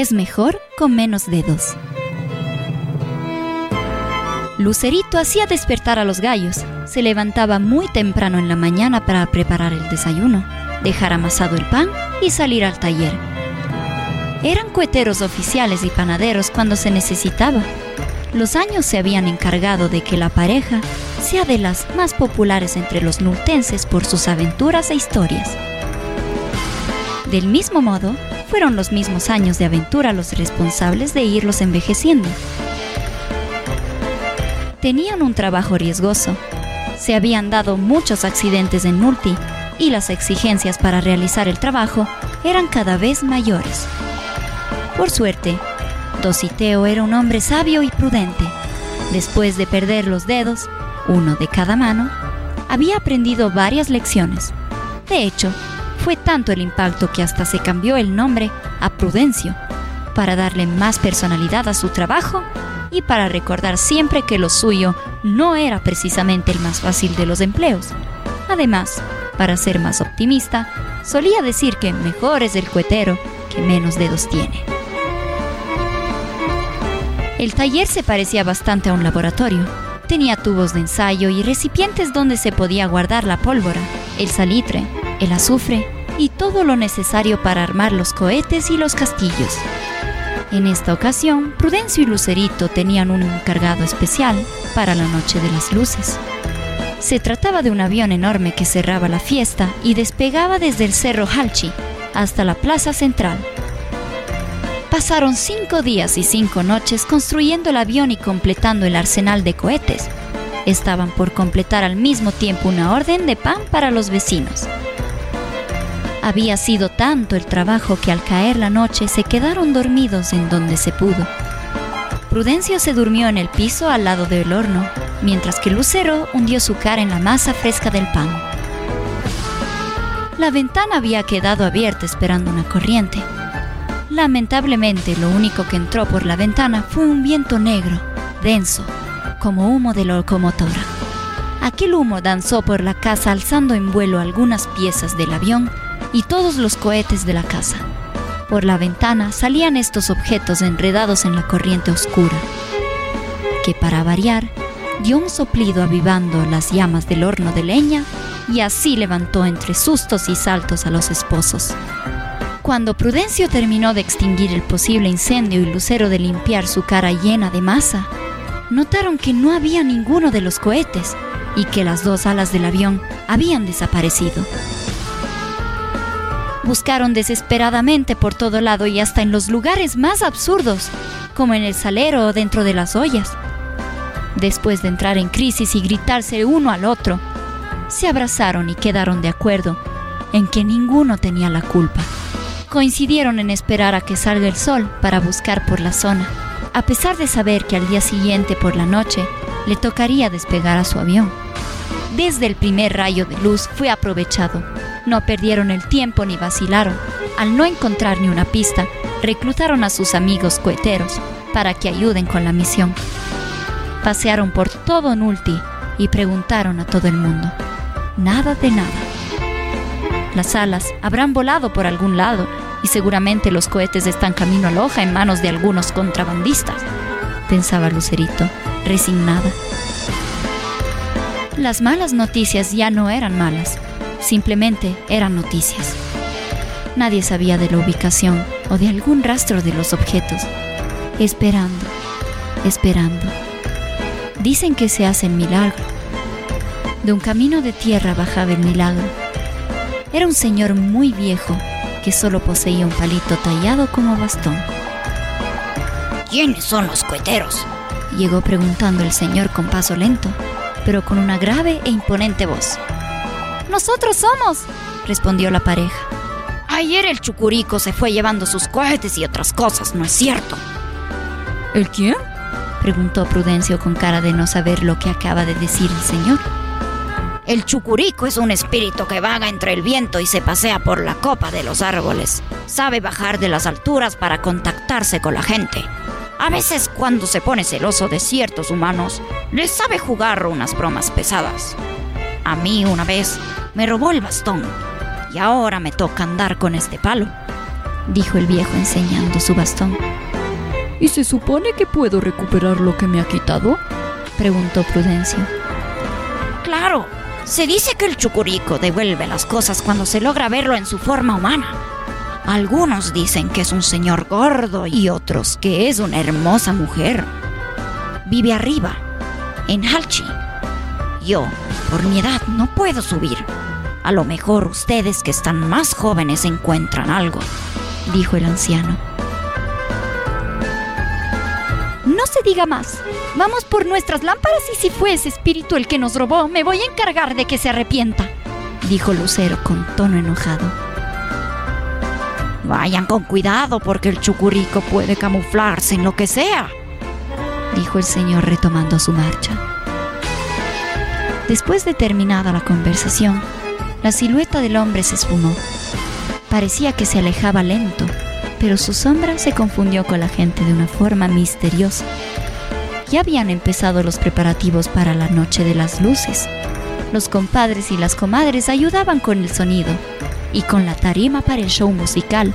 es mejor con menos dedos. Lucerito hacía despertar a los gallos. Se levantaba muy temprano en la mañana para preparar el desayuno, dejar amasado el pan y salir al taller. Eran cueteros oficiales y panaderos cuando se necesitaba. Los años se habían encargado de que la pareja sea de las más populares entre los nultenses por sus aventuras e historias. Del mismo modo, fueron los mismos años de aventura los responsables de irlos envejeciendo. Tenían un trabajo riesgoso. Se habían dado muchos accidentes en Nulti y las exigencias para realizar el trabajo eran cada vez mayores. Por suerte, Dositeo era un hombre sabio y prudente. Después de perder los dedos, uno de cada mano, había aprendido varias lecciones. De hecho, fue tanto el impacto que hasta se cambió el nombre a Prudencio, para darle más personalidad a su trabajo y para recordar siempre que lo suyo no era precisamente el más fácil de los empleos. Además, para ser más optimista, solía decir que mejor es el cuetero que menos dedos tiene. El taller se parecía bastante a un laboratorio. Tenía tubos de ensayo y recipientes donde se podía guardar la pólvora, el salitre, el azufre y todo lo necesario para armar los cohetes y los castillos. En esta ocasión, Prudencio y Lucerito tenían un encargado especial para la Noche de las Luces. Se trataba de un avión enorme que cerraba la fiesta y despegaba desde el Cerro Halchi hasta la Plaza Central. Pasaron cinco días y cinco noches construyendo el avión y completando el arsenal de cohetes. Estaban por completar al mismo tiempo una orden de pan para los vecinos. Había sido tanto el trabajo que al caer la noche se quedaron dormidos en donde se pudo. Prudencio se durmió en el piso al lado del horno, mientras que Lucero hundió su cara en la masa fresca del pan. La ventana había quedado abierta esperando una corriente. Lamentablemente, lo único que entró por la ventana fue un viento negro, denso, como humo de locomotora. Aquel humo danzó por la casa alzando en vuelo algunas piezas del avión y todos los cohetes de la casa. Por la ventana salían estos objetos enredados en la corriente oscura, que para variar dio un soplido avivando las llamas del horno de leña y así levantó entre sustos y saltos a los esposos. Cuando Prudencio terminó de extinguir el posible incendio y Lucero de limpiar su cara llena de masa, notaron que no había ninguno de los cohetes y que las dos alas del avión habían desaparecido. Buscaron desesperadamente por todo lado y hasta en los lugares más absurdos, como en el salero o dentro de las ollas. Después de entrar en crisis y gritarse uno al otro, se abrazaron y quedaron de acuerdo en que ninguno tenía la culpa. Coincidieron en esperar a que salga el sol para buscar por la zona, a pesar de saber que al día siguiente por la noche le tocaría despegar a su avión. Desde el primer rayo de luz fue aprovechado no perdieron el tiempo ni vacilaron. Al no encontrar ni una pista, reclutaron a sus amigos coheteros para que ayuden con la misión. Pasearon por todo Nulti y preguntaron a todo el mundo. Nada de nada. Las alas habrán volado por algún lado y seguramente los cohetes están camino a Loja en manos de algunos contrabandistas, pensaba Lucerito, resignada. Las malas noticias ya no eran malas, Simplemente eran noticias. Nadie sabía de la ubicación o de algún rastro de los objetos. Esperando, esperando. Dicen que se hace el milagro. De un camino de tierra bajaba el milagro. Era un señor muy viejo que solo poseía un palito tallado como bastón. ¿Quiénes son los coheteros? Llegó preguntando el señor con paso lento, pero con una grave e imponente voz. Nosotros somos, respondió la pareja. Ayer el chucurico se fue llevando sus cohetes y otras cosas, ¿no es cierto? ¿El quién? preguntó Prudencio con cara de no saber lo que acaba de decir el señor. El chucurico es un espíritu que vaga entre el viento y se pasea por la copa de los árboles. Sabe bajar de las alturas para contactarse con la gente. A veces cuando se pone celoso de ciertos humanos, les sabe jugar unas bromas pesadas. A mí una vez me robó el bastón y ahora me toca andar con este palo. dijo el viejo enseñando su bastón. ¿Y se supone que puedo recuperar lo que me ha quitado? preguntó Prudencio. Claro, se dice que el chucurico devuelve las cosas cuando se logra verlo en su forma humana. Algunos dicen que es un señor gordo y otros que es una hermosa mujer. Vive arriba, en Halchi. Yo, por mi edad, no puedo subir. A lo mejor ustedes que están más jóvenes encuentran algo, dijo el anciano. No se diga más. Vamos por nuestras lámparas y si fue ese espíritu el que nos robó, me voy a encargar de que se arrepienta, dijo Lucero con tono enojado. Vayan con cuidado porque el chucurico puede camuflarse en lo que sea, dijo el señor retomando su marcha. Después de terminada la conversación, la silueta del hombre se esfumó. Parecía que se alejaba lento, pero su sombra se confundió con la gente de una forma misteriosa. Ya habían empezado los preparativos para la noche de las luces. Los compadres y las comadres ayudaban con el sonido y con la tarima para el show musical.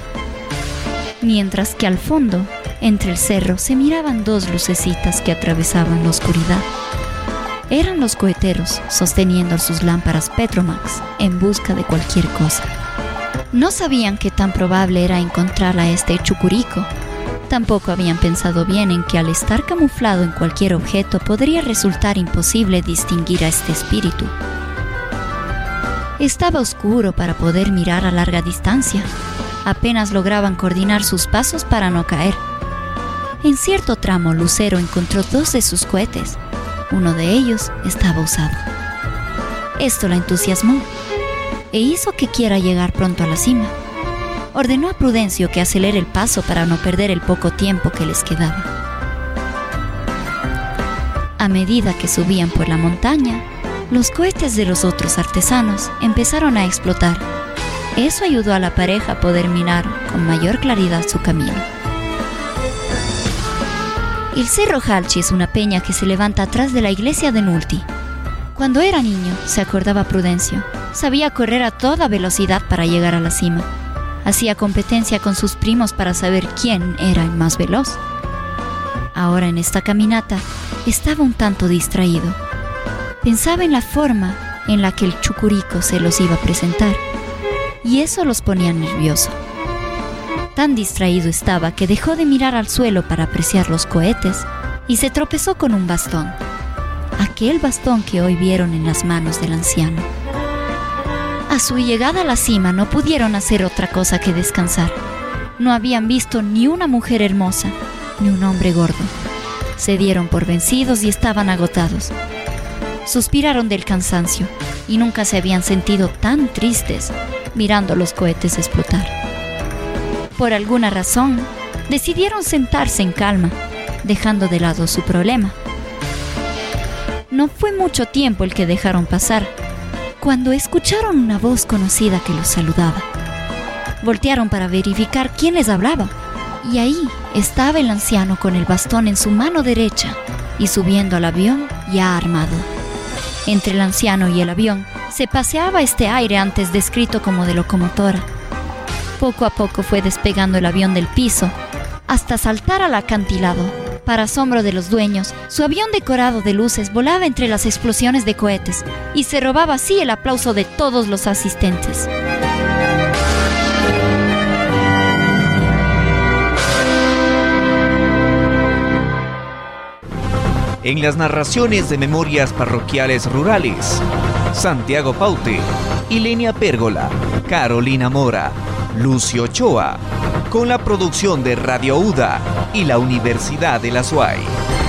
Mientras que al fondo, entre el cerro, se miraban dos lucecitas que atravesaban la oscuridad. Eran los coheteros sosteniendo sus lámparas Petromax en busca de cualquier cosa. No sabían qué tan probable era encontrar a este chucurico. Tampoco habían pensado bien en que al estar camuflado en cualquier objeto podría resultar imposible distinguir a este espíritu. Estaba oscuro para poder mirar a larga distancia. Apenas lograban coordinar sus pasos para no caer. En cierto tramo, Lucero encontró dos de sus cohetes. Uno de ellos estaba usado. Esto la entusiasmó e hizo que quiera llegar pronto a la cima. Ordenó a Prudencio que acelere el paso para no perder el poco tiempo que les quedaba. A medida que subían por la montaña, los cohetes de los otros artesanos empezaron a explotar. Eso ayudó a la pareja a poder mirar con mayor claridad su camino. El Cerro Halchi es una peña que se levanta atrás de la iglesia de Nulti. Cuando era niño, se acordaba Prudencio, sabía correr a toda velocidad para llegar a la cima. Hacía competencia con sus primos para saber quién era el más veloz. Ahora en esta caminata estaba un tanto distraído. Pensaba en la forma en la que el chucurico se los iba a presentar, y eso los ponía nervioso. Tan distraído estaba que dejó de mirar al suelo para apreciar los cohetes y se tropezó con un bastón, aquel bastón que hoy vieron en las manos del anciano. A su llegada a la cima no pudieron hacer otra cosa que descansar. No habían visto ni una mujer hermosa, ni un hombre gordo. Se dieron por vencidos y estaban agotados. Suspiraron del cansancio y nunca se habían sentido tan tristes mirando los cohetes explotar. Por alguna razón, decidieron sentarse en calma, dejando de lado su problema. No fue mucho tiempo el que dejaron pasar cuando escucharon una voz conocida que los saludaba. Voltearon para verificar quién les hablaba. Y ahí estaba el anciano con el bastón en su mano derecha y subiendo al avión ya armado. Entre el anciano y el avión se paseaba este aire antes descrito como de locomotora. Poco a poco fue despegando el avión del piso hasta saltar al acantilado para asombro de los dueños, su avión decorado de luces volaba entre las explosiones de cohetes y se robaba así el aplauso de todos los asistentes. En las narraciones de memorias parroquiales rurales, Santiago Paute, Ilenia Pérgola, Carolina Mora, Lucio Ochoa, con la producción de Radio UDA y la Universidad de la SUAY.